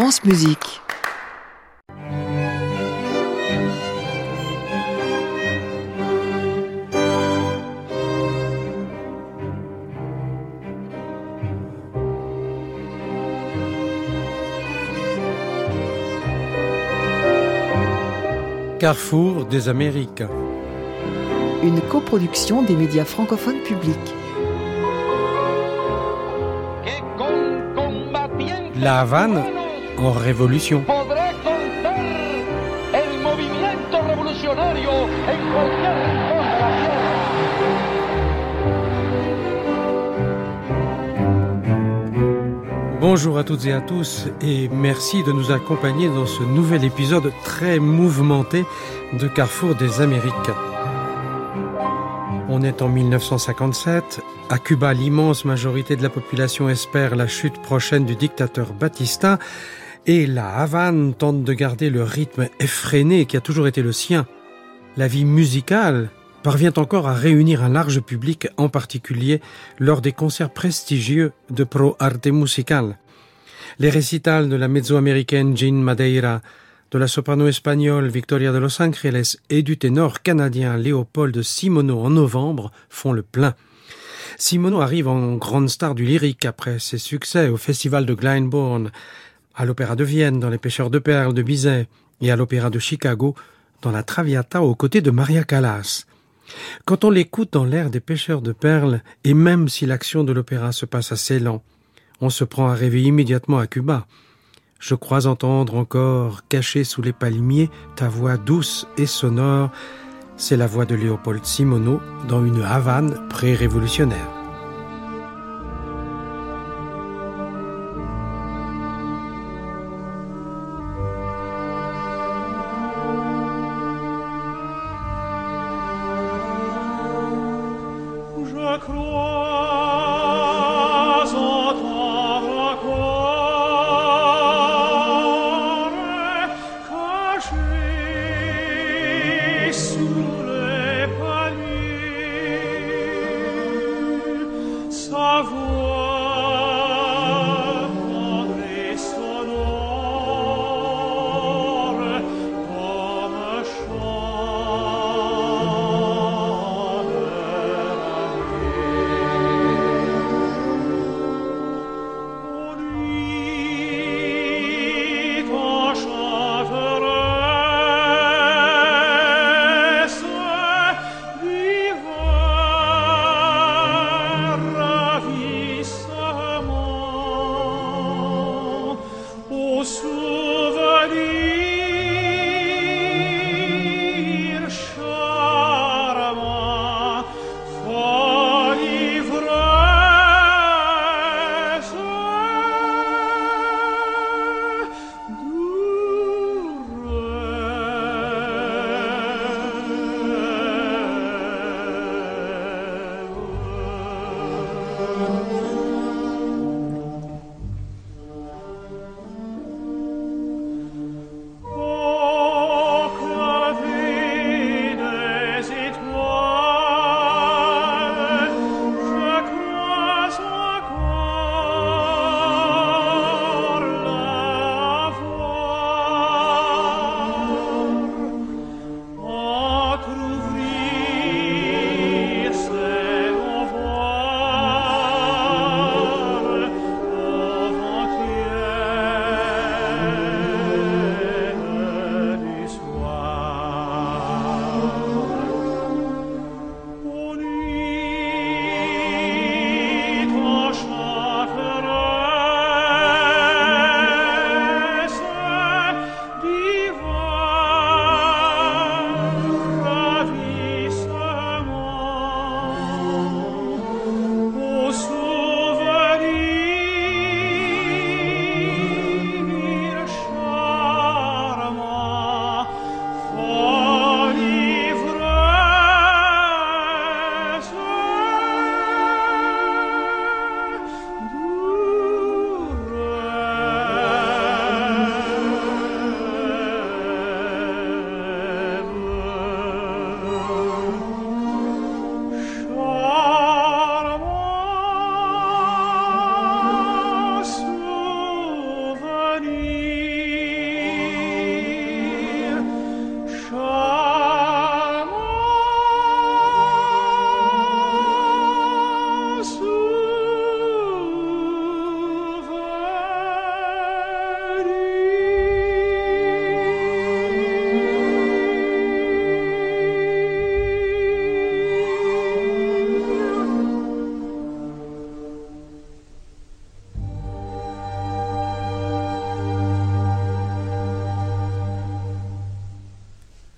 France Musique. Carrefour des Amériques. Une coproduction des médias francophones publics. La Havane en révolution. Bonjour à toutes et à tous et merci de nous accompagner dans ce nouvel épisode très mouvementé de Carrefour des Amériques. On est en 1957. À Cuba, l'immense majorité de la population espère la chute prochaine du dictateur Batista et la Havane tente de garder le rythme effréné qui a toujours été le sien. La vie musicale parvient encore à réunir un large public, en particulier lors des concerts prestigieux de Pro Arte Musical. Les récitals de la mezzo-américaine Jean Madeira, de la soprano espagnole Victoria de Los Angeles et du ténor canadien Léopold Simoneau en novembre font le plein. Simoneau arrive en grande star du lyrique après ses succès au festival de Glyndebourne, à l'Opéra de Vienne dans Les Pêcheurs de Perles de Bizet et à l'Opéra de Chicago dans la Traviata aux côtés de Maria Callas. Quand on l'écoute dans l'air des pêcheurs de perles, et même si l'action de l'opéra se passe assez lent, on se prend à rêver immédiatement à Cuba. Je crois entendre encore, caché sous les palmiers, ta voix douce et sonore. C'est la voix de Léopold Simoneau dans une Havane pré-révolutionnaire.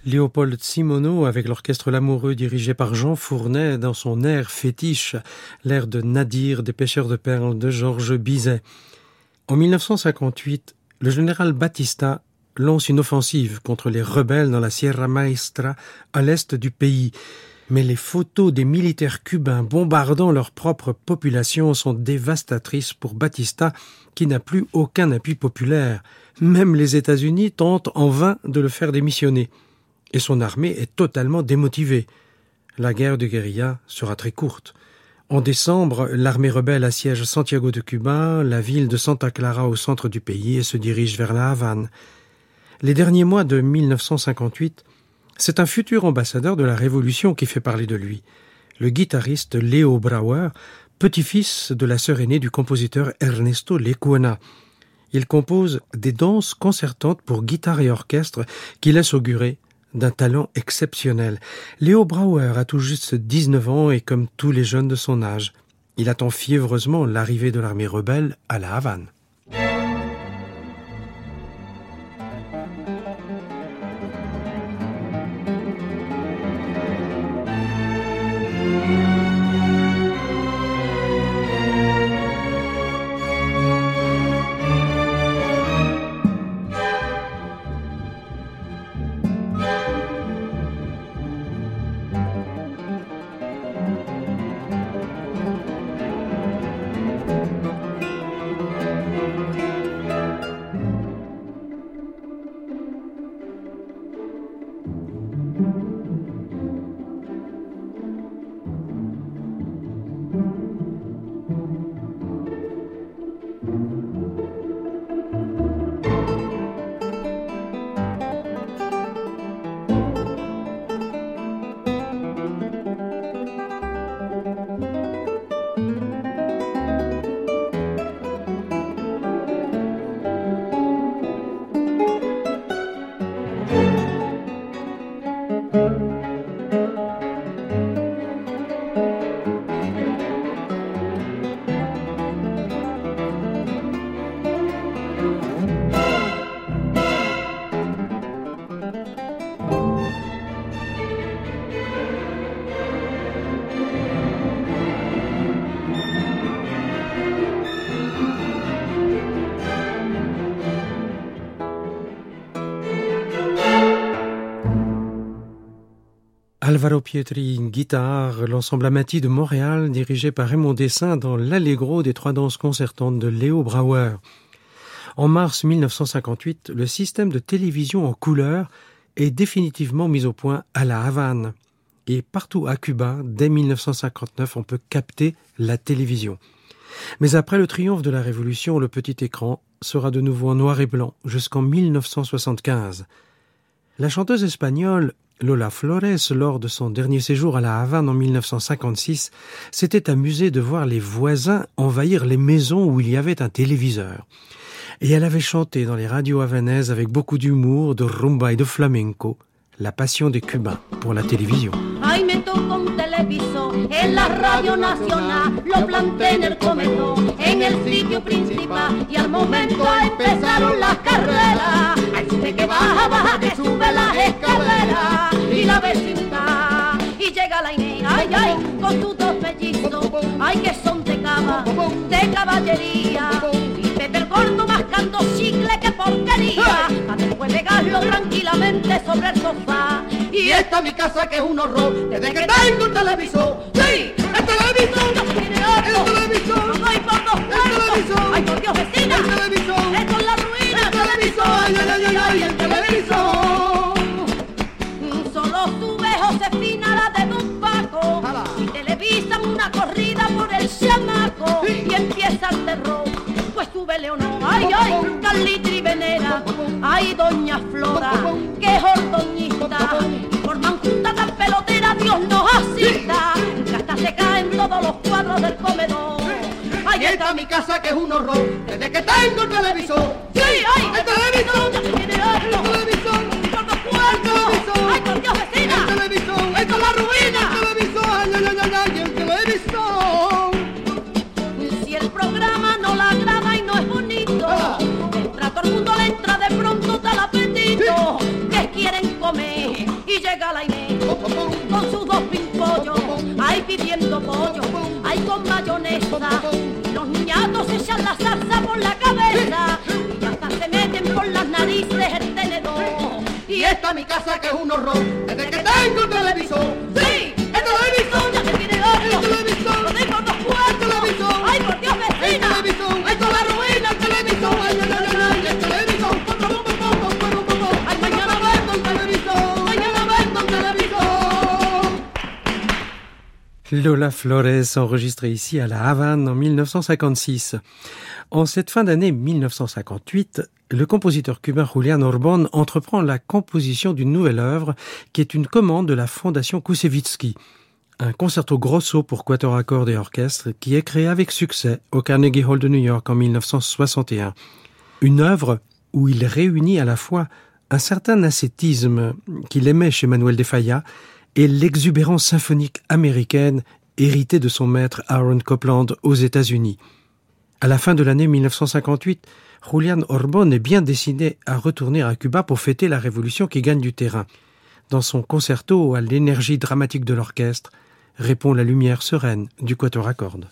Léopold Simoneau avec l'orchestre L'Amoureux dirigé par Jean Fournet dans son air fétiche, l'air de Nadir des pêcheurs de perles de Georges Bizet. En 1958, le général Batista lance une offensive contre les rebelles dans la Sierra Maestra à l'est du pays. Mais les photos des militaires cubains bombardant leur propre population sont dévastatrices pour Batista qui n'a plus aucun appui populaire. Même les États-Unis tentent en vain de le faire démissionner et son armée est totalement démotivée. La guerre de guérilla sera très courte. En décembre, l'armée rebelle assiège Santiago de Cuba, la ville de Santa Clara au centre du pays, et se dirige vers la Havane. Les derniers mois de 1958, c'est un futur ambassadeur de la Révolution qui fait parler de lui, le guitariste Leo Brauer, petit-fils de la sœur aînée du compositeur Ernesto Lecuona. Il compose des danses concertantes pour guitare et orchestre qui laissent augurer d'un talent exceptionnel. Léo Brauer a tout juste 19 ans et comme tous les jeunes de son âge, il attend fiévreusement l'arrivée de l'armée rebelle à la Havane. Alvaro Pietri, guitare, l'ensemble Amati de Montréal, dirigé par Raymond Dessin dans l'Allegro des trois danses concertantes de Léo Brauer. En mars 1958, le système de télévision en couleur est définitivement mis au point à La Havane. Et partout à Cuba, dès 1959, on peut capter la télévision. Mais après le triomphe de la Révolution, le petit écran sera de nouveau en noir et blanc jusqu'en 1975. La chanteuse espagnole Lola Flores, lors de son dernier séjour à la Havane en 1956, s'était amusée de voir les voisins envahir les maisons où il y avait un téléviseur. Et elle avait chanté dans les radios havanaises avec beaucoup d'humour, de rumba et de flamenco, la passion des Cubains pour la télévision. Ay, me tocó un televisor en la radio nacional, lo planté en el comedor, en el sitio principal, y al momento empezaron las carreras. Ay, sube que baja, baja, que sube las escaleras, y la vecindad, y llega la Inés, ay, ay, con sus dos mellizos, ay, que son de cama, de caballería, y Pepe el gordo mascando chicle, que porquería, pegarlo tranquilamente sobre el sofá. Y esta mi casa que es un horror, desde que tengo un televisor. ¡Sí! ¡El televisor! ¡El televisor! ¡Ay, por dos cuartos! ¡Ay, por Dios, vecina! ¡El televisor! ¡Esto es la ruina! ¡El televisor! ¡Ay, ay, ay, ay! ¡El televisor! Solo sube Josefina la de Don Paco y televisan una corrida por el chamaco y empieza el terror. Sube Leonor, ay, ay, Carlita y Venera, ay, Doña Flora, que es ordoñista, y forman junta tan pelotera, Dios nos asista, que hasta se caen todos los cuadros del comedor. Ay, esta mi casa que es un horror, desde que tengo el televisor. Sí, ay. El televisor, pidiendo pollo, hay con mayonesa. Los niñatos echan la salsa por la cabeza y hasta se meten por las narices el tenedor. Y esta mi casa que es un horror, desde que tengo televisor. ¡Sí! Lola Flores, enregistrée ici à La Havane en 1956. En cette fin d'année 1958, le compositeur cubain Julián Orbón entreprend la composition d'une nouvelle œuvre qui est une commande de la Fondation Koussevitzky, un concerto grosso pour quatuor à cordes et orchestre qui est créé avec succès au Carnegie Hall de New York en 1961. Une œuvre où il réunit à la fois un certain ascétisme qu'il aimait chez Manuel de Falla et l'exubérance symphonique américaine héritée de son maître Aaron Copland aux États-Unis. À la fin de l'année 1958, Julian Orbon est bien décidé à retourner à Cuba pour fêter la révolution qui gagne du terrain. Dans son concerto à l'énergie dramatique de l'orchestre, répond la lumière sereine du quatuor à cordes.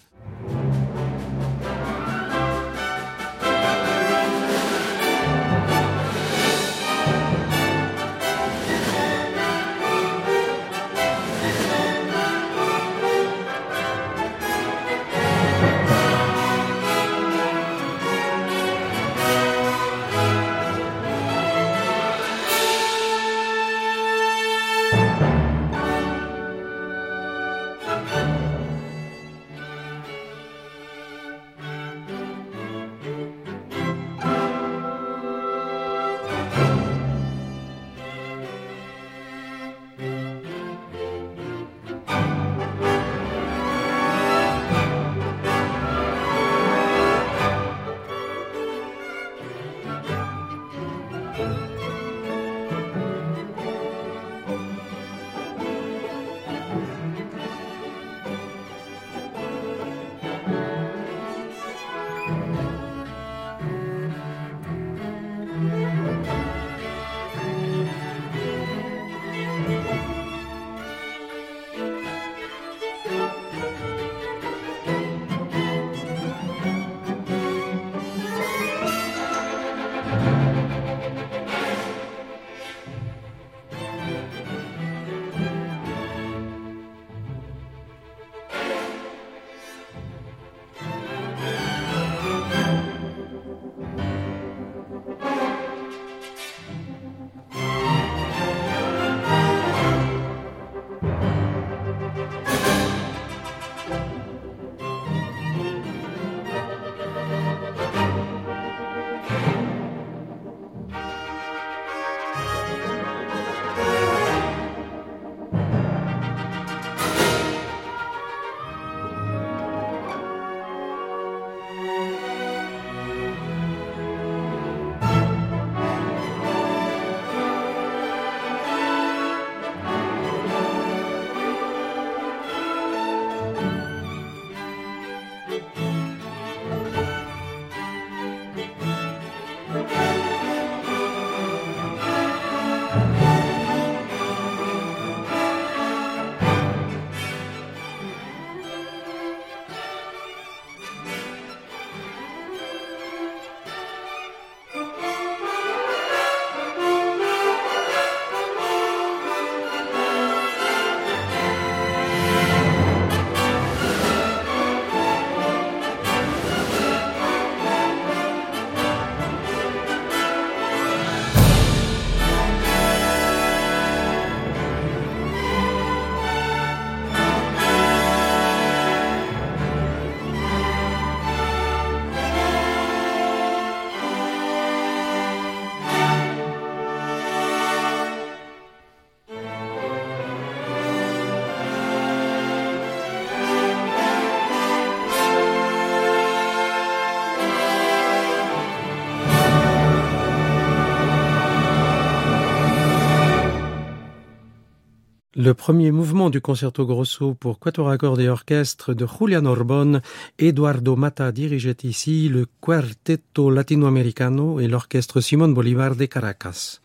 Le premier mouvement du concerto grosso pour quatuor à et orchestre de Julian Orbon, Eduardo Mata dirigeait ici le Quartetto Latinoamericano et l'orchestre Simón Bolívar de Caracas.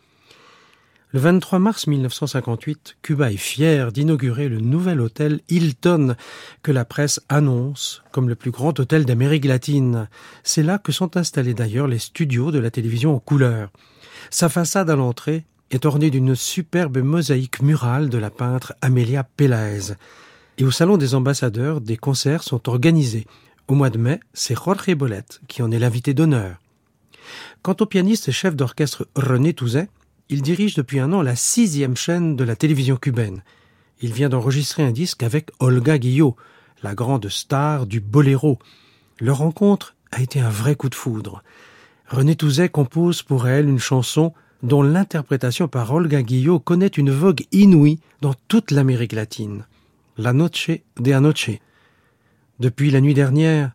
Le 23 mars 1958, Cuba est fier d'inaugurer le nouvel hôtel Hilton que la presse annonce comme le plus grand hôtel d'Amérique latine. C'est là que sont installés d'ailleurs les studios de la télévision en couleur. Sa façade à l'entrée est ornée d'une superbe mosaïque murale de la peintre Amelia Pelaez. Et au salon des ambassadeurs, des concerts sont organisés. Au mois de mai, c'est Jorge Bolet qui en est l'invité d'honneur. Quant au pianiste et chef d'orchestre René Touzet, il dirige depuis un an la sixième chaîne de la télévision cubaine. Il vient d'enregistrer un disque avec Olga Guillot, la grande star du boléro. Leur rencontre a été un vrai coup de foudre. René Touzet compose pour elle une chanson dont l'interprétation par Olga Guillot connaît une vogue inouïe dans toute l'Amérique latine. La Noche de Anoche. Depuis la nuit dernière,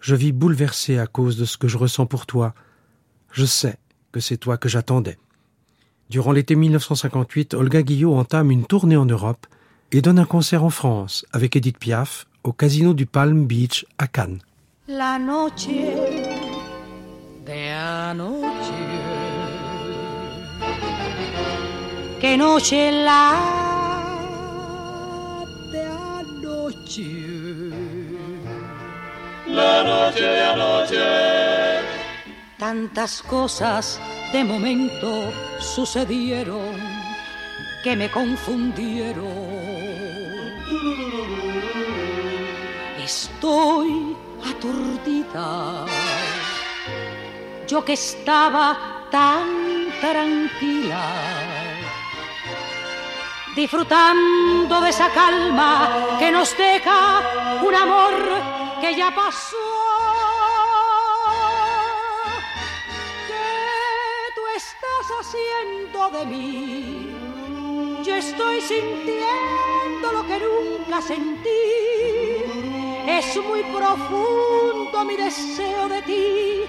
je vis bouleversé à cause de ce que je ressens pour toi. Je sais que c'est toi que j'attendais. Durant l'été 1958, Olga Guillot entame une tournée en Europe et donne un concert en France avec Edith Piaf au casino du Palm Beach à Cannes. La noche de anoche, que noche la de anoche. La noche de anoche, Tantas cosas de momento sucedieron que me confundieron. Estoy aturdida. Yo que estaba tan tranquila, disfrutando de esa calma que nos deja un amor que ya pasó. ¿Qué tú estás haciendo de mí? Yo estoy sintiendo lo que nunca sentí. Es muy profundo mi deseo de ti.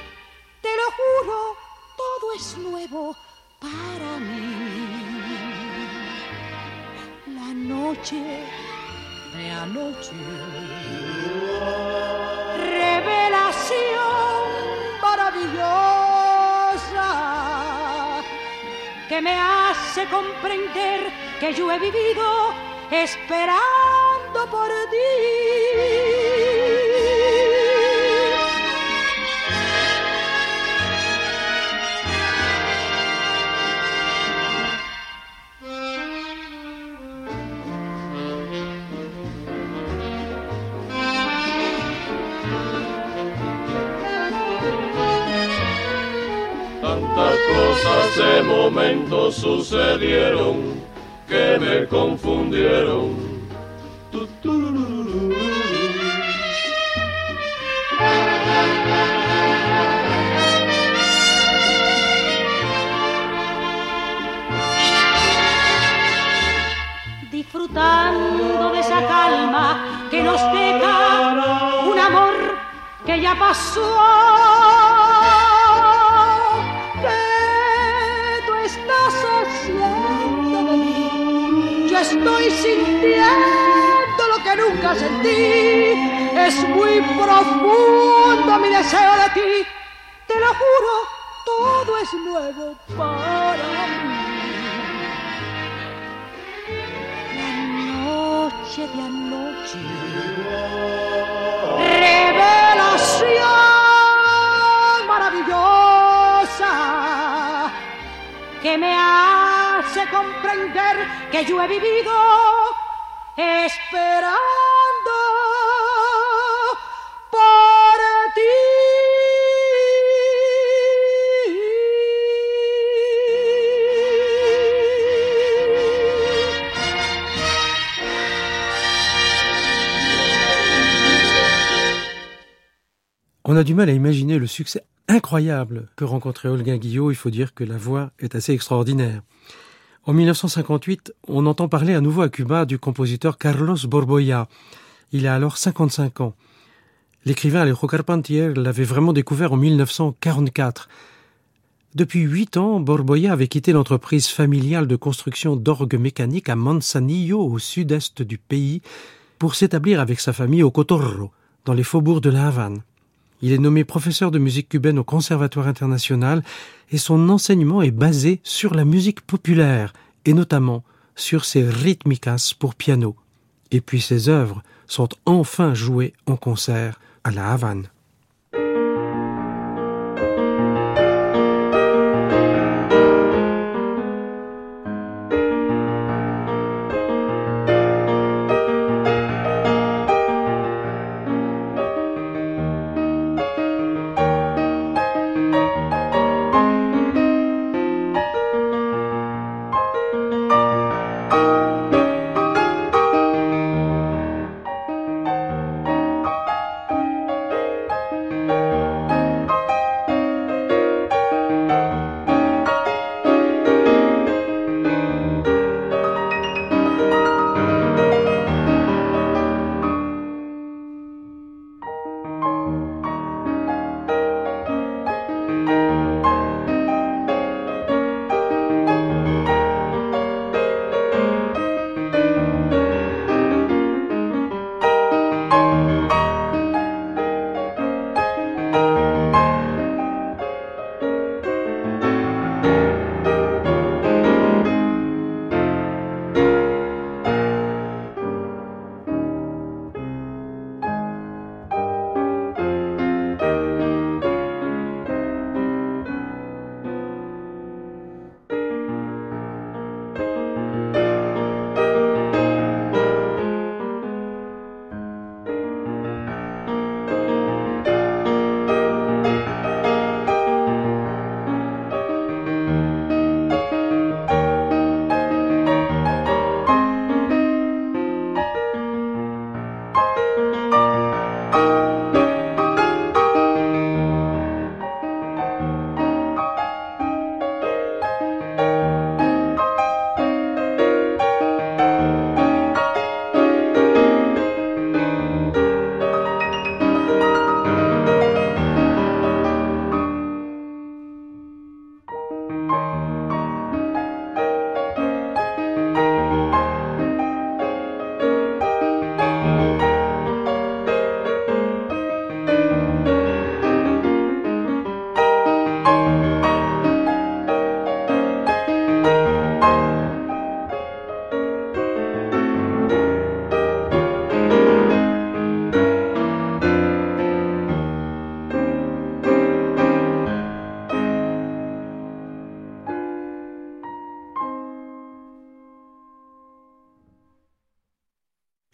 Te lo juro, todo es nuevo para mí. Noche de anoche. Revelación maravillosa que me hace comprender que yo he vivido esperando por ti. De momento sucedieron que me confundieron. Disfrutando de esa calma que nos deja un amor que ya pasó. Nunca sentí. Es muy profundo mi deseo de ti. Te lo juro, todo es nuevo para mí. noche de anoche. Revelación maravillosa que me hace comprender que yo he vivido esperando a du mal à imaginer le succès incroyable que rencontrait Olga Guillot. Il faut dire que la voix est assez extraordinaire. En 1958, on entend parler à nouveau à Cuba du compositeur Carlos Borboya. Il a alors 55 ans. L'écrivain Alejo Carpentier l'avait vraiment découvert en 1944. Depuis huit ans, Borboya avait quitté l'entreprise familiale de construction d'orgues mécaniques à Manzanillo, au sud-est du pays, pour s'établir avec sa famille au Cotorro, dans les faubourgs de la Havane. Il est nommé professeur de musique cubaine au Conservatoire international et son enseignement est basé sur la musique populaire et notamment sur ses rythmicas pour piano. Et puis ses œuvres sont enfin jouées en concert à La Havane.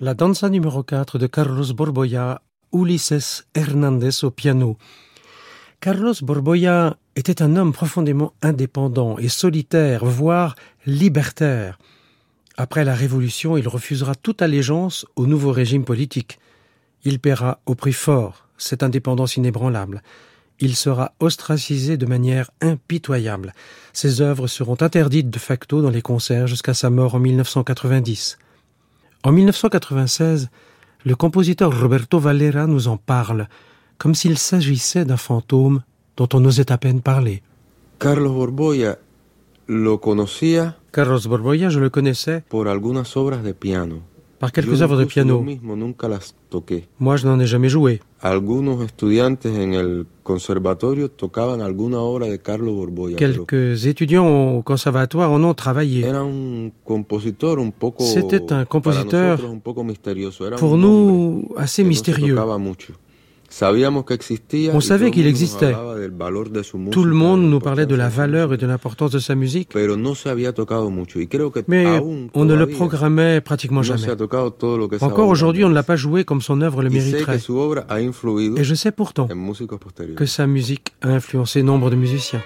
La danza numéro 4 de Carlos Borboya, Ulises Hernandez au piano. Carlos Borboya était un homme profondément indépendant et solitaire, voire libertaire. Après la Révolution, il refusera toute allégeance au nouveau régime politique. Il paiera au prix fort cette indépendance inébranlable. Il sera ostracisé de manière impitoyable. Ses œuvres seront interdites de facto dans les concerts jusqu'à sa mort en 1990. En 1996, le compositeur Roberto Valera nous en parle, comme s'il s'agissait d'un fantôme dont on osait à peine parler. Carlos Borboya lo conocía Carlos Borboya, je le connaissais por algunas obras de piano. par quelques œuvres de piano. Moi, je n'en ai jamais joué. Algunos estudiantes en el conservatorio tocaban alguna obra de Carlos Borboya. Quelques étudiants au conservatoire en ont travaillé. Era un compositor un poco C'était un compositeur, Pour nous, assez mystérieux. On savait qu'il existait. Tout le monde nous parlait de la valeur et de l'importance de sa musique, mais on ne le programmait pratiquement jamais. Encore aujourd'hui, on ne l'a pas joué comme son œuvre le mériterait. Et je sais pourtant que sa musique a influencé nombre de musiciens.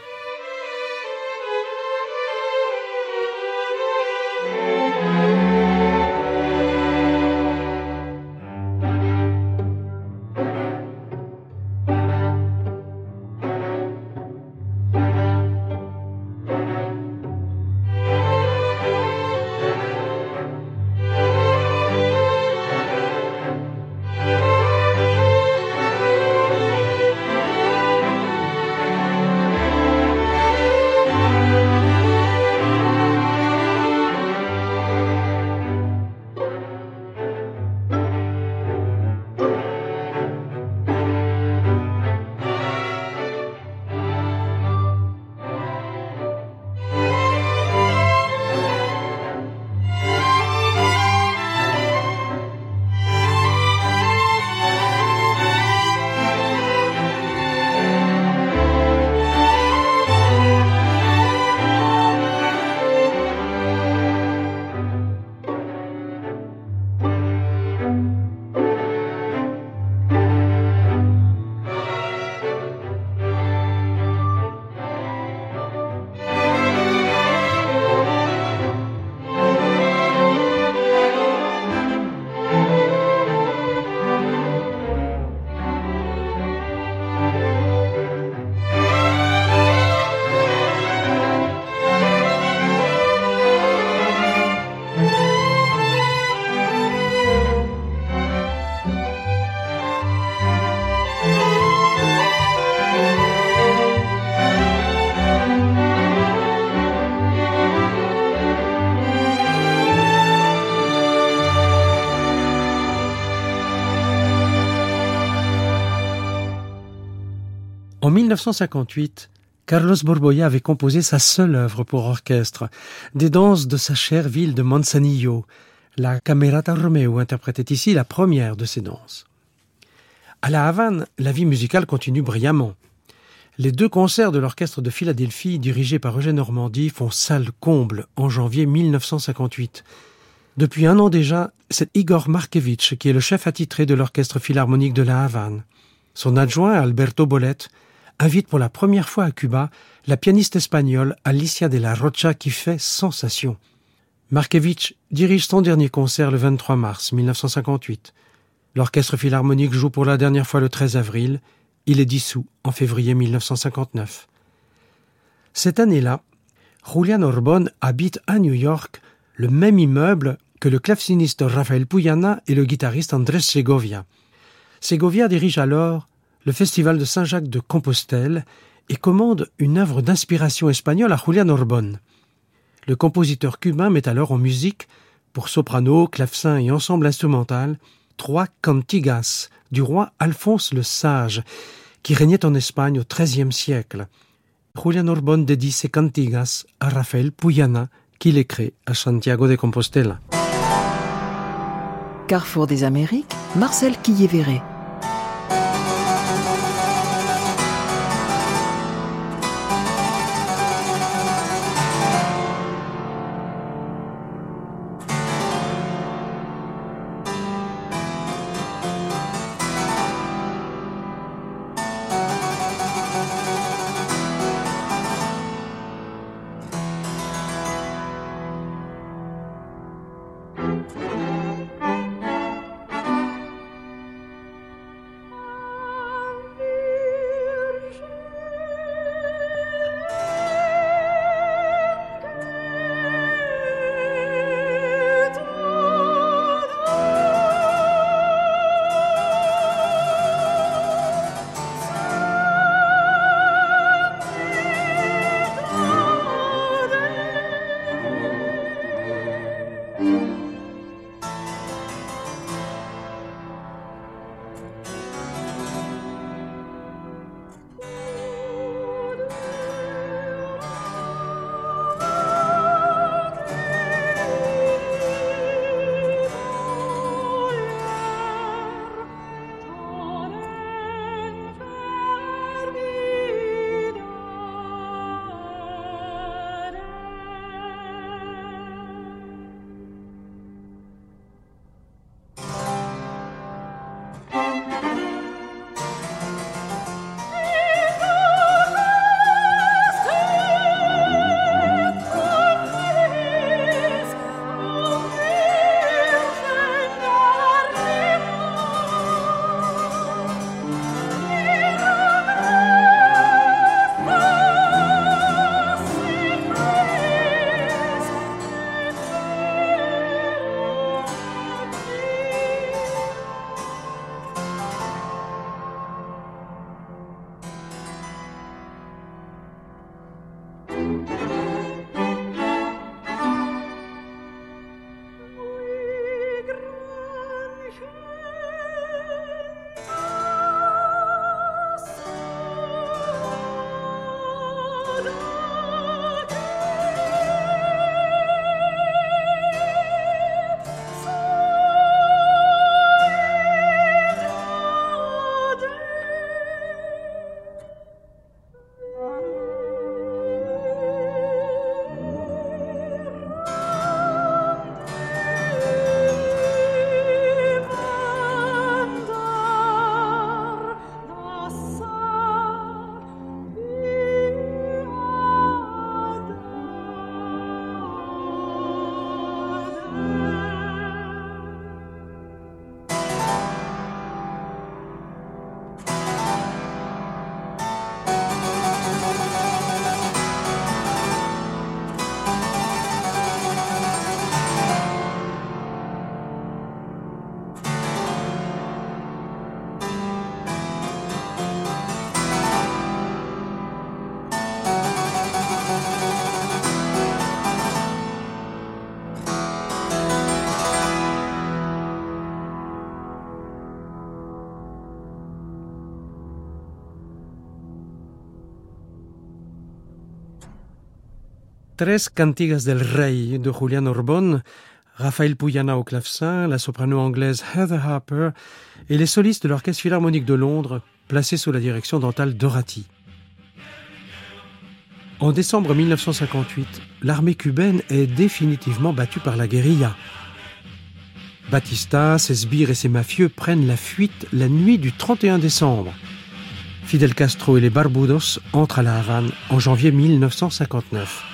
En 1958, Carlos Borboya avait composé sa seule œuvre pour orchestre, des danses de sa chère ville de Manzanillo. La Camerata Romeo interprétait ici la première de ces danses. À La Havane, la vie musicale continue brillamment. Les deux concerts de l'orchestre de Philadelphie, dirigés par Eugène Normandie, font salle comble en janvier 1958. Depuis un an déjà, c'est Igor Markevitch qui est le chef attitré de l'orchestre philharmonique de La Havane. Son adjoint, Alberto Bolet, invite pour la première fois à Cuba la pianiste espagnole Alicia de la Rocha qui fait sensation. Markevitch dirige son dernier concert le 23 mars 1958. L'orchestre philharmonique joue pour la dernière fois le 13 avril. Il est dissous en février 1959. Cette année-là, Julian Orbon habite à New York le même immeuble que le claveciniste Rafael Puyana et le guitariste Andrés Segovia. Segovia dirige alors le festival de Saint-Jacques de Compostelle et commande une œuvre d'inspiration espagnole à Julian Orbon. Le compositeur cubain met alors en musique, pour soprano, clavecin et ensemble instrumental, trois cantigas du roi Alphonse le Sage, qui régnait en Espagne au XIIIe siècle. Julian Orbon dédie ses cantigas à Rafael Puyana, qui les crée à Santiago de Compostela. Carrefour des Amériques, Marcel Quillévéré. Tres Cantigas del Rey de Julian Orbon, Raphaël Pouyana au clavecin, la soprano anglaise Heather Harper et les solistes de l'Orchestre Philharmonique de Londres, placés sous la direction d'Antal Dorati. En décembre 1958, l'armée cubaine est définitivement battue par la guérilla. Batista, ses sbires et ses mafieux prennent la fuite la nuit du 31 décembre. Fidel Castro et les Barbudos entrent à La Havane en janvier 1959.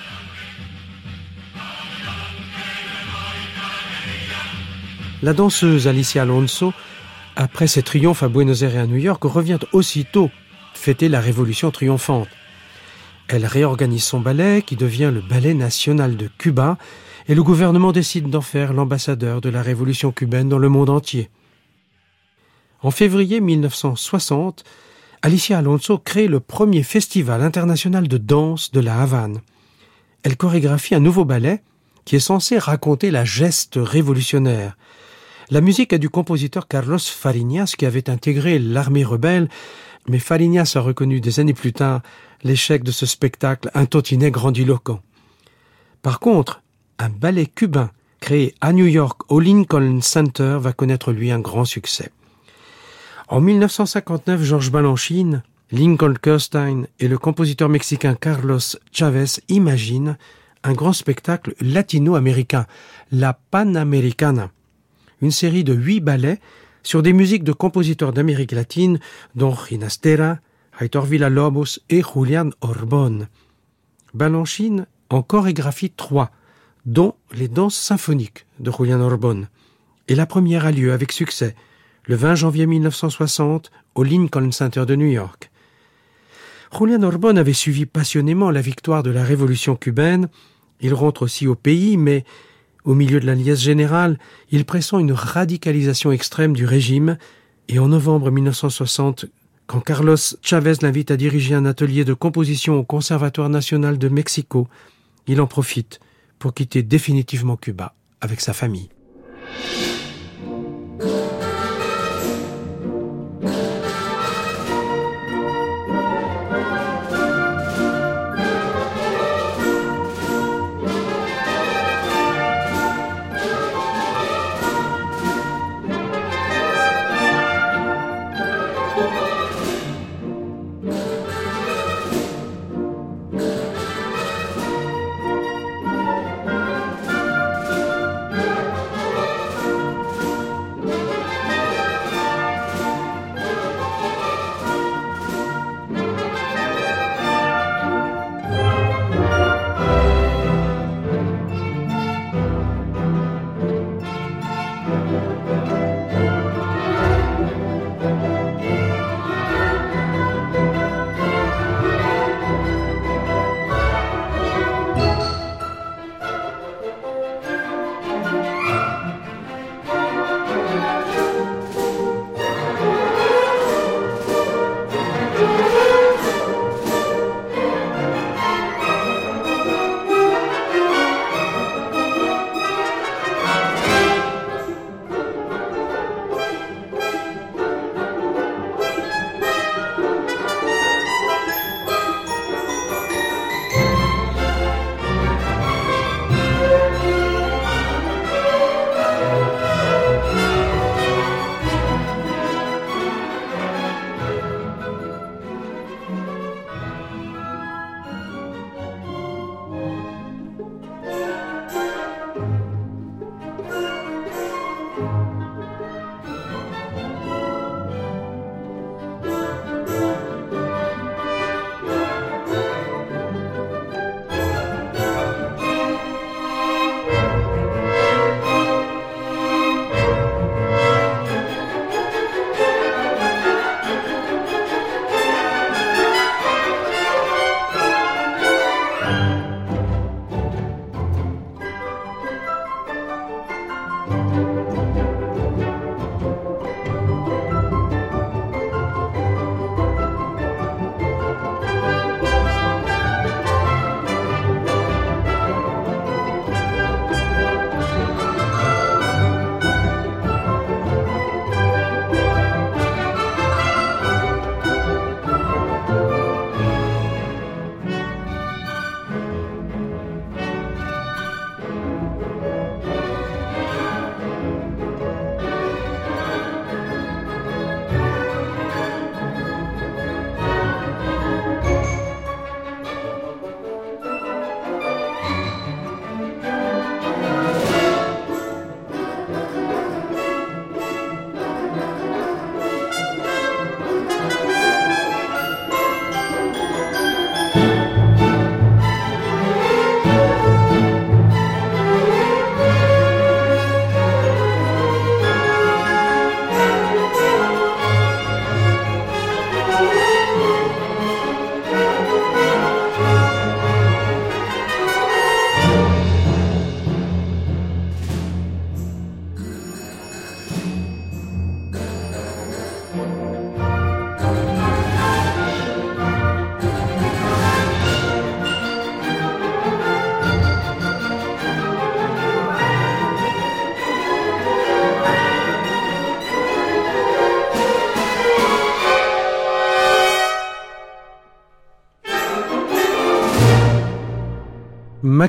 La danseuse Alicia Alonso, après ses triomphes à Buenos Aires et à New York, revient aussitôt fêter la révolution triomphante. Elle réorganise son ballet, qui devient le Ballet national de Cuba, et le gouvernement décide d'en faire l'ambassadeur de la révolution cubaine dans le monde entier. En février 1960, Alicia Alonso crée le premier festival international de danse de la Havane. Elle chorégraphie un nouveau ballet qui est censé raconter la geste révolutionnaire. La musique est du compositeur Carlos Fariñas qui avait intégré l'armée rebelle, mais Fariñas a reconnu des années plus tard l'échec de ce spectacle un tantinet grandiloquent. Par contre, un ballet cubain créé à New York au Lincoln Center va connaître lui un grand succès. En 1959, Georges Balanchine, Lincoln Kirstein et le compositeur mexicain Carlos Chavez imaginent un grand spectacle latino-américain, la Panamericana, une série de huit ballets sur des musiques de compositeurs d'Amérique latine, dont Ginastera, Aitor Villa-Lobos et Julian Orbon. Balanchine en chorégraphie trois, dont les danses symphoniques de Julian Orbon. Et la première a lieu avec succès le 20 janvier 1960 au Lincoln Center de New York. Julian Orbon avait suivi passionnément la victoire de la révolution cubaine. Il rentre aussi au pays, mais au milieu de la liesse générale, il pressent une radicalisation extrême du régime et en novembre 1960, quand Carlos Chavez l'invite à diriger un atelier de composition au Conservatoire national de Mexico, il en profite pour quitter définitivement Cuba avec sa famille.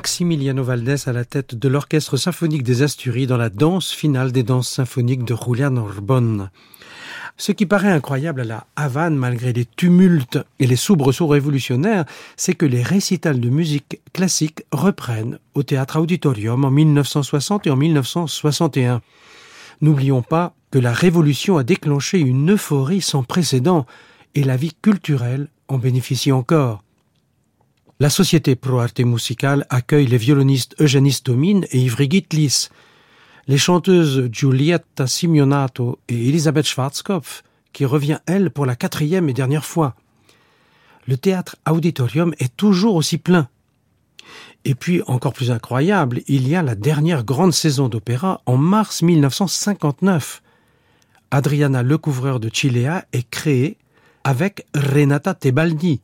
Maximiliano Valdés à la tête de l'Orchestre symphonique des Asturies dans la danse finale des danses symphoniques de Julian Orbon. Ce qui paraît incroyable à la Havane, malgré les tumultes et les soubresauts révolutionnaires, c'est que les récitals de musique classique reprennent au Théâtre Auditorium en 1960 et en 1961. N'oublions pas que la Révolution a déclenché une euphorie sans précédent et la vie culturelle en bénéficie encore. La société Pro Arte Musical accueille les violonistes Eugénie Stomine et Ivry Gitlis, les chanteuses Giulietta Simeonato et Elisabeth Schwarzkopf, qui revient elle pour la quatrième et dernière fois. Le théâtre Auditorium est toujours aussi plein. Et puis, encore plus incroyable, il y a la dernière grande saison d'opéra en mars 1959. Adriana Lecouvreur de Chilea est créée avec Renata Tebaldi,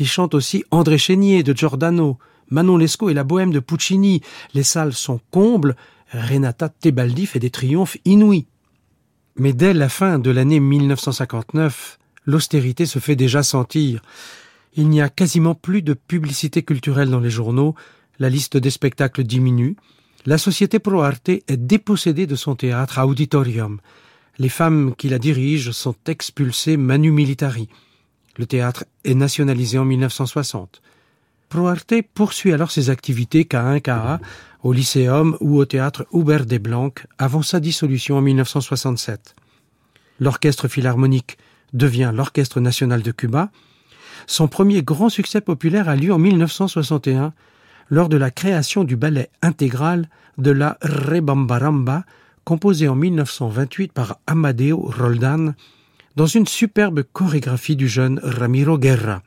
qui chante aussi André Chénier de Giordano, Manon Lescaut et la bohème de Puccini. Les salles sont combles, Renata Tebaldi fait des triomphes inouïs. Mais dès la fin de l'année 1959, l'austérité se fait déjà sentir. Il n'y a quasiment plus de publicité culturelle dans les journaux, la liste des spectacles diminue, la société Pro Arte est dépossédée de son théâtre à Auditorium. Les femmes qui la dirigent sont expulsées manu militari. Le théâtre est nationalisé en 1960. Proarte poursuit alors ses activités K1-KA au Lycéum ou au théâtre Hubert des Blancs avant sa dissolution en 1967. L'orchestre philharmonique devient l'Orchestre national de Cuba. Son premier grand succès populaire a lieu en 1961 lors de la création du ballet intégral de la Rebambaramba composé en 1928 par Amadeo Roldan dans une superbe chorégraphie du jeune Ramiro Guerra.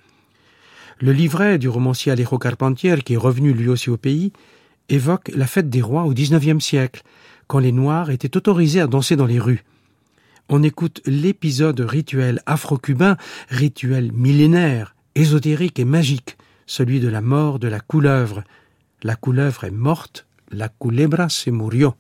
Le livret du romancier Alejo Carpentier, qui est revenu lui aussi au pays, évoque la fête des rois au XIXe siècle, quand les Noirs étaient autorisés à danser dans les rues. On écoute l'épisode rituel afro-cubain, rituel millénaire, ésotérique et magique, celui de la mort de la couleuvre. La couleuvre est morte, la culebra se murió.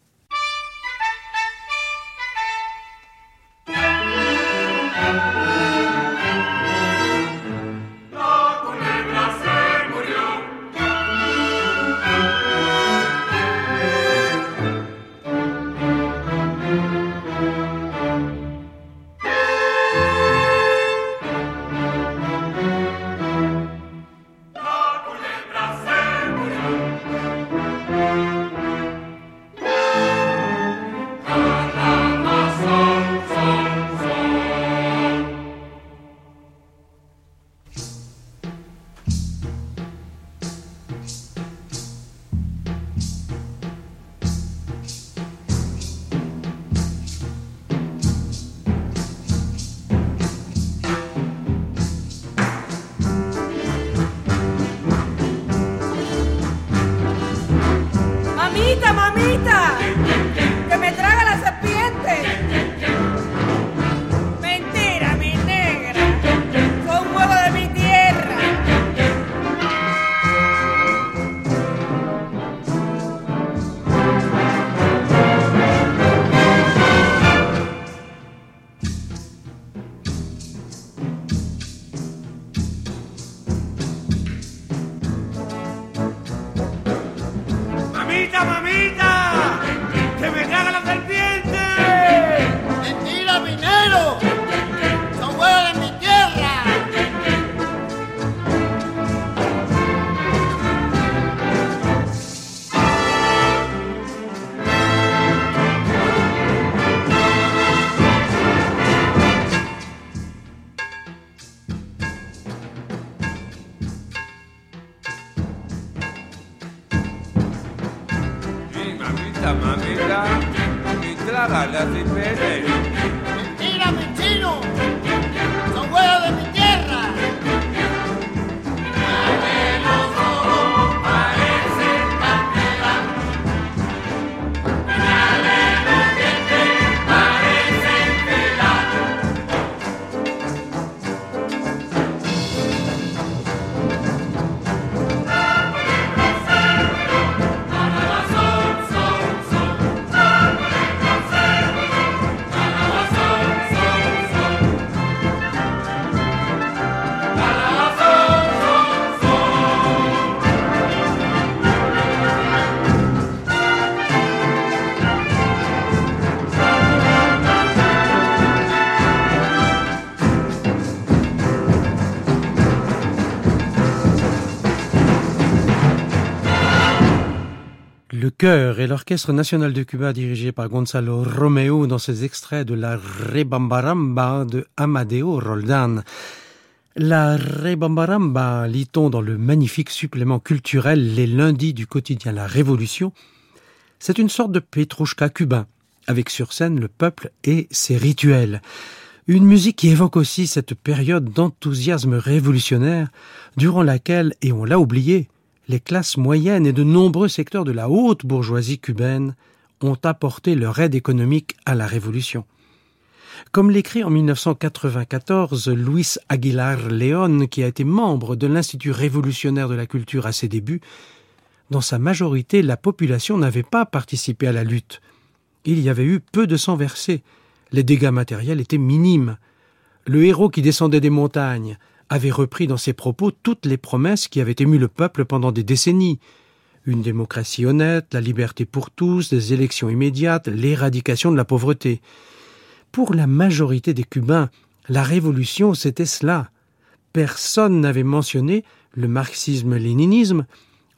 mamita, mi clara la cipete. Chœur et l'Orchestre national de Cuba dirigé par Gonzalo Romeo dans ses extraits de la Rebambaramba de Amadeo Roldan. La Rebambaramba, lit-on dans le magnifique supplément culturel Les lundis du quotidien La Révolution, c'est une sorte de Petrouchka cubain, avec sur scène le peuple et ses rituels. Une musique qui évoque aussi cette période d'enthousiasme révolutionnaire durant laquelle, et on l'a oublié, les classes moyennes et de nombreux secteurs de la haute bourgeoisie cubaine ont apporté leur aide économique à la révolution. Comme l'écrit en 1994 Luis Aguilar León, qui a été membre de l'Institut révolutionnaire de la culture à ses débuts, dans sa majorité, la population n'avait pas participé à la lutte. Il y avait eu peu de sang versé. Les dégâts matériels étaient minimes. Le héros qui descendait des montagnes, avait repris dans ses propos toutes les promesses qui avaient ému le peuple pendant des décennies. Une démocratie honnête, la liberté pour tous, des élections immédiates, l'éradication de la pauvreté. Pour la majorité des Cubains, la révolution, c'était cela. Personne n'avait mentionné le marxisme-léninisme,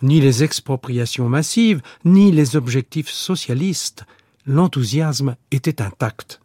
ni les expropriations massives, ni les objectifs socialistes. L'enthousiasme était intact.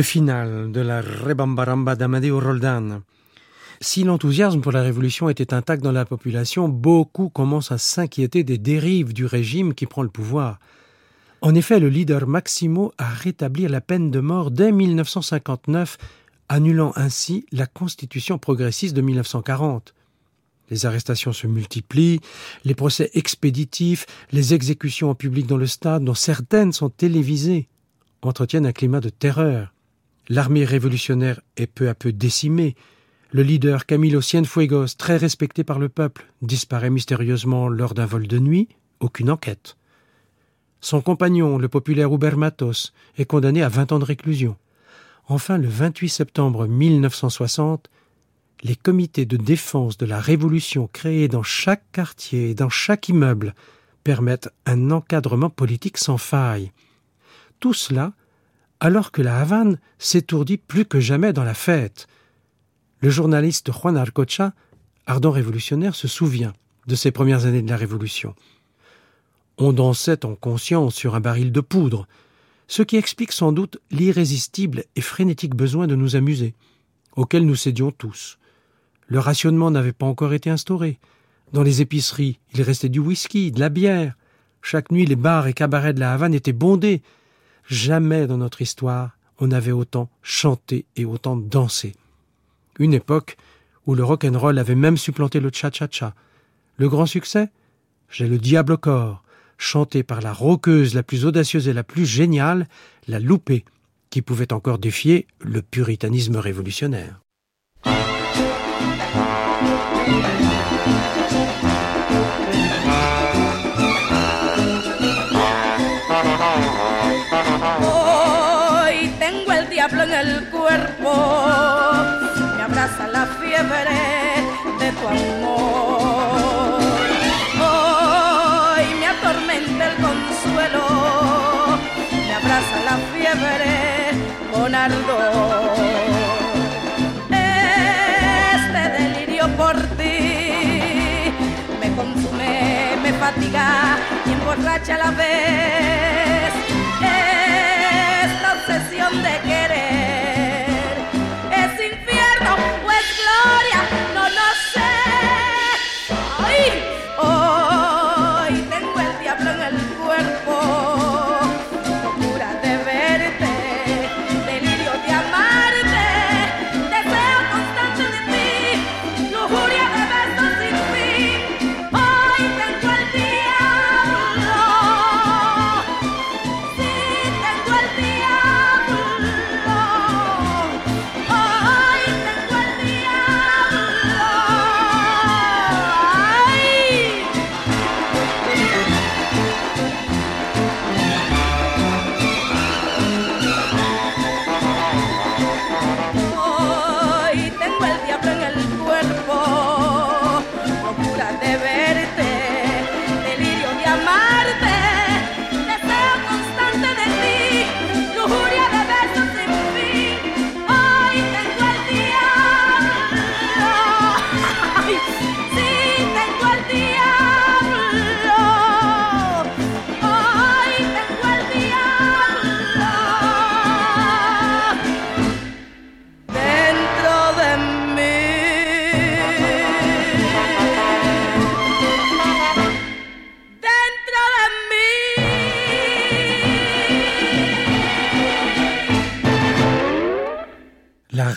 Le final de la Rebambaramba d'Amadeo Roldan. Si l'enthousiasme pour la révolution était intact dans la population, beaucoup commencent à s'inquiéter des dérives du régime qui prend le pouvoir. En effet, le leader Maximo a rétabli la peine de mort dès 1959, annulant ainsi la constitution progressiste de 1940. Les arrestations se multiplient, les procès expéditifs, les exécutions en public dans le stade, dont certaines sont télévisées, entretiennent un climat de terreur. L'armée révolutionnaire est peu à peu décimée. Le leader Camilo Cienfuegos, très respecté par le peuple, disparaît mystérieusement lors d'un vol de nuit, aucune enquête. Son compagnon, le populaire Hubert Matos, est condamné à vingt ans de réclusion. Enfin, le 28 septembre 1960, les comités de défense de la Révolution créés dans chaque quartier et dans chaque immeuble permettent un encadrement politique sans faille. Tout cela alors que la Havane s'étourdit plus que jamais dans la fête. Le journaliste Juan Arcocha, ardent révolutionnaire, se souvient de ces premières années de la Révolution. On dansait en conscience sur un baril de poudre, ce qui explique sans doute l'irrésistible et frénétique besoin de nous amuser, auquel nous cédions tous. Le rationnement n'avait pas encore été instauré. Dans les épiceries, il restait du whisky, de la bière. Chaque nuit, les bars et cabarets de la Havane étaient bondés, Jamais dans notre histoire on avait autant chanté et autant dansé. Une époque où le rock and roll avait même supplanté le cha-cha-cha. Le grand succès? J'ai le diable au corps, chanté par la roqueuse la plus audacieuse et la plus géniale, la loupée, qui pouvait encore défier le puritanisme révolutionnaire. Cuerpo, me abraza la fiebre de tu amor. Hoy me atormenta el consuelo, me abraza la fiebre con ardor. Este delirio por ti me consume, me fatiga y emborracha la vez.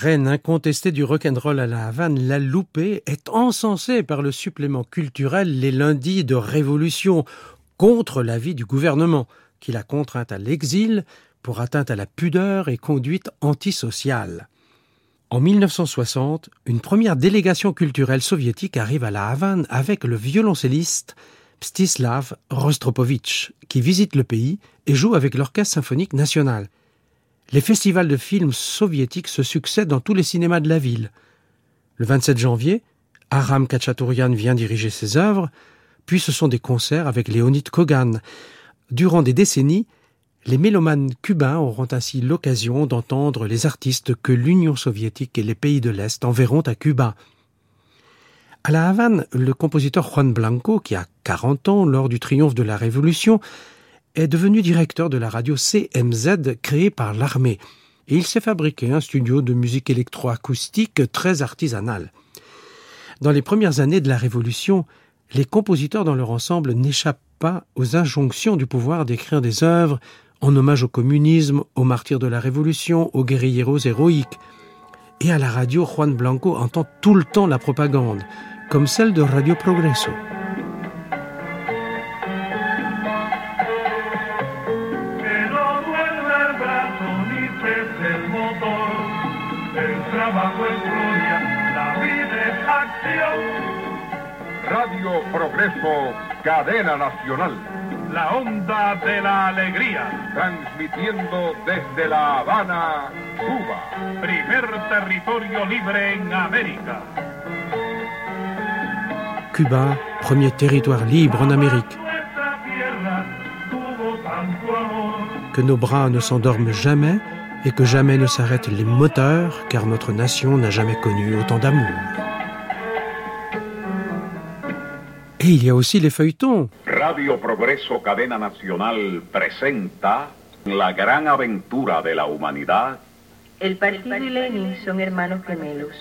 Reine incontestée du rock'n'roll à la Havane, la Loupée, est encensée par le supplément culturel les lundis de révolution contre l'avis du gouvernement, qui l'a contrainte à l'exil pour atteinte à la pudeur et conduite antisociale. En 1960, une première délégation culturelle soviétique arrive à la Havane avec le violoncelliste Mstislav Rostropovitch, qui visite le pays et joue avec l'Orchestre symphonique national. Les festivals de films soviétiques se succèdent dans tous les cinémas de la ville. Le 27 janvier, Aram Kachatourian vient diriger ses œuvres, puis ce sont des concerts avec Léonid Kogan. Durant des décennies, les mélomanes cubains auront ainsi l'occasion d'entendre les artistes que l'Union soviétique et les pays de l'Est enverront à Cuba. À la Havane, le compositeur Juan Blanco, qui a 40 ans lors du triomphe de la Révolution, est devenu directeur de la radio CMZ créée par l'armée. Et il s'est fabriqué un studio de musique électroacoustique très artisanal. Dans les premières années de la Révolution, les compositeurs dans leur ensemble n'échappent pas aux injonctions du pouvoir d'écrire des œuvres en hommage au communisme, aux martyrs de la Révolution, aux guerrilleros héroïques. Et à la radio, Juan Blanco entend tout le temps la propagande, comme celle de Radio Progreso. Radio Progreso, cadena nacional, La onda de la alegría. transmitiendo desde La Habana, Cuba. Primer territorio libre en América. Cuba, premier territoire libre en Amérique. Que nos bras ne s'endorment jamais et que jamais ne s'arrêtent les moteurs, car notre nation n'a jamais connu autant d'amour. Et il y a aussi les feuilletons. Radio Progreso, cadena nacional, presenta la gran aventura de la humanidad. El partido y Lenin son hermanos gemelos.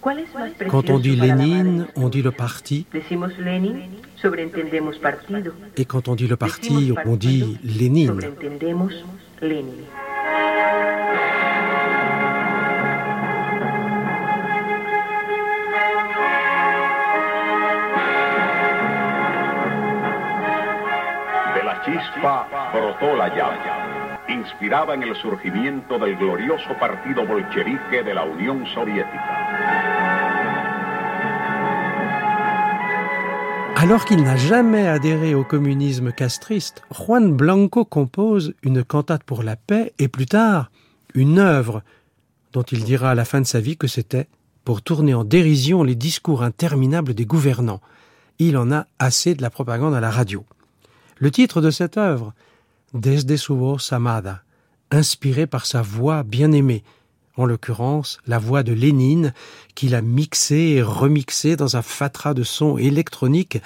¿Cuál es más Quand on dit Lénine, on dit le parti, Decimos Lenin, sobreentendemos partido. et quand on dit le parti, on dit Lénine. Sobreentendemos Lenin. Alors qu'il n'a jamais adhéré au communisme castriste, Juan Blanco compose une cantate pour la paix et plus tard une œuvre dont il dira à la fin de sa vie que c'était pour tourner en dérision les discours interminables des gouvernants. Il en a assez de la propagande à la radio. Le titre de cette œuvre, Desde su voz amada, inspiré par sa voix bien-aimée, en l'occurrence la voix de Lénine, qu'il a mixée et remixée dans un fatras de sons électroniques.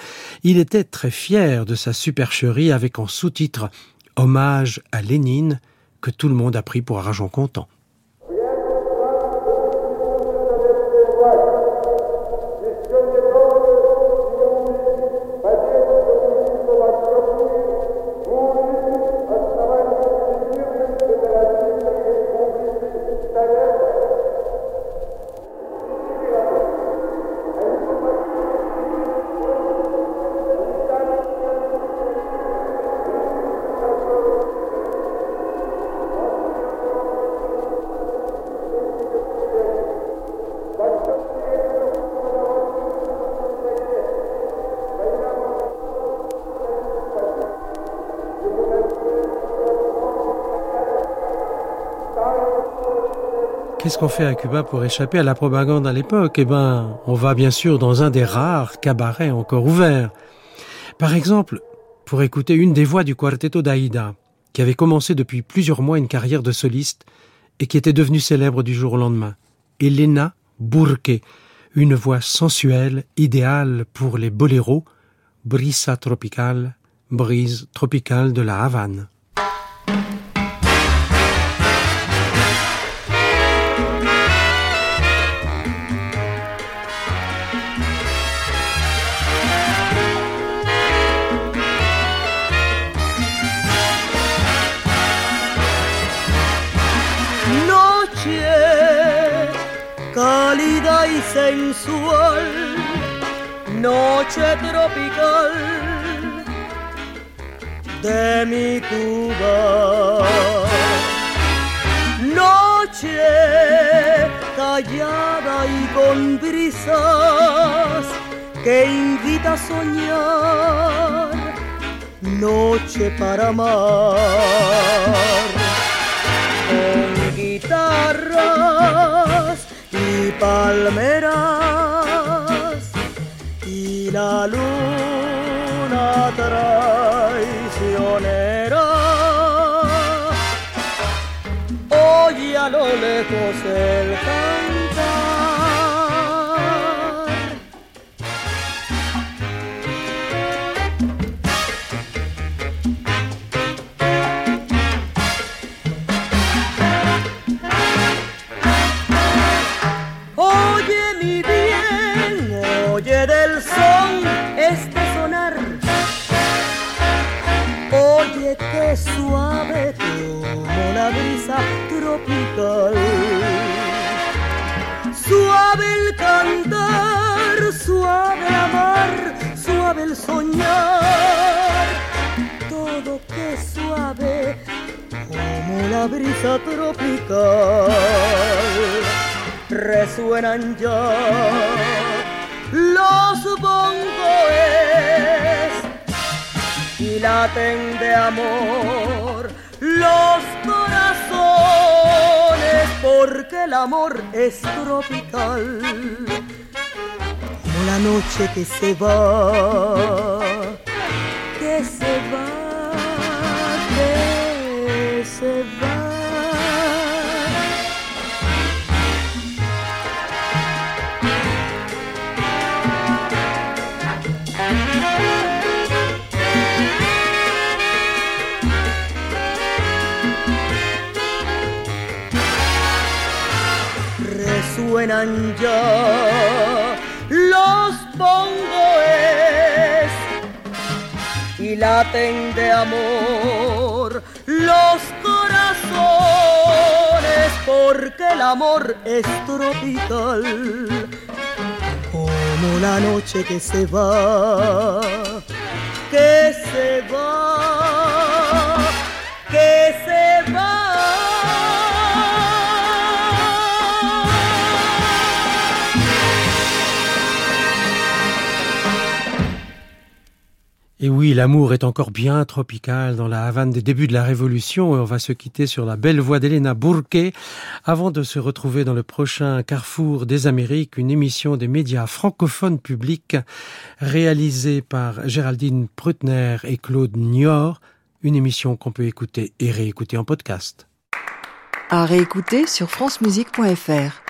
Il était très fier de sa supercherie avec en sous-titre Hommage à Lénine, que tout le monde a pris pour argent comptant. Qu'est-ce qu'on fait à Cuba pour échapper à la propagande à l'époque? Eh ben, on va bien sûr dans un des rares cabarets encore ouverts. Par exemple, pour écouter une des voix du Quarteto d'Aïda, qui avait commencé depuis plusieurs mois une carrière de soliste et qui était devenue célèbre du jour au lendemain. Elena Burke, une voix sensuelle, idéale pour les boléros, brisa tropical, brise tropicale de la Havane. Sensual, noche tropical de mi Cuba. Noche callada y con brisas que invita a soñar, noche para amar. Palmeras y la luna traicionera. Oye a lo lejos el resuenan ya los bongoes y laten de amor los corazones porque el amor es tropical. Como la noche que se va ya. Los bongoes y laten de amor los corazones porque el amor es tropical. Como la noche que se va que se va Et oui, l'amour est encore bien tropical dans la Havane des débuts de la Révolution et on va se quitter sur la belle voix d'Elena Bourquet avant de se retrouver dans le prochain Carrefour des Amériques, une émission des médias francophones publics réalisée par Géraldine Prutner et Claude Nior, une émission qu'on peut écouter et réécouter en podcast. À réécouter sur francemusique.fr.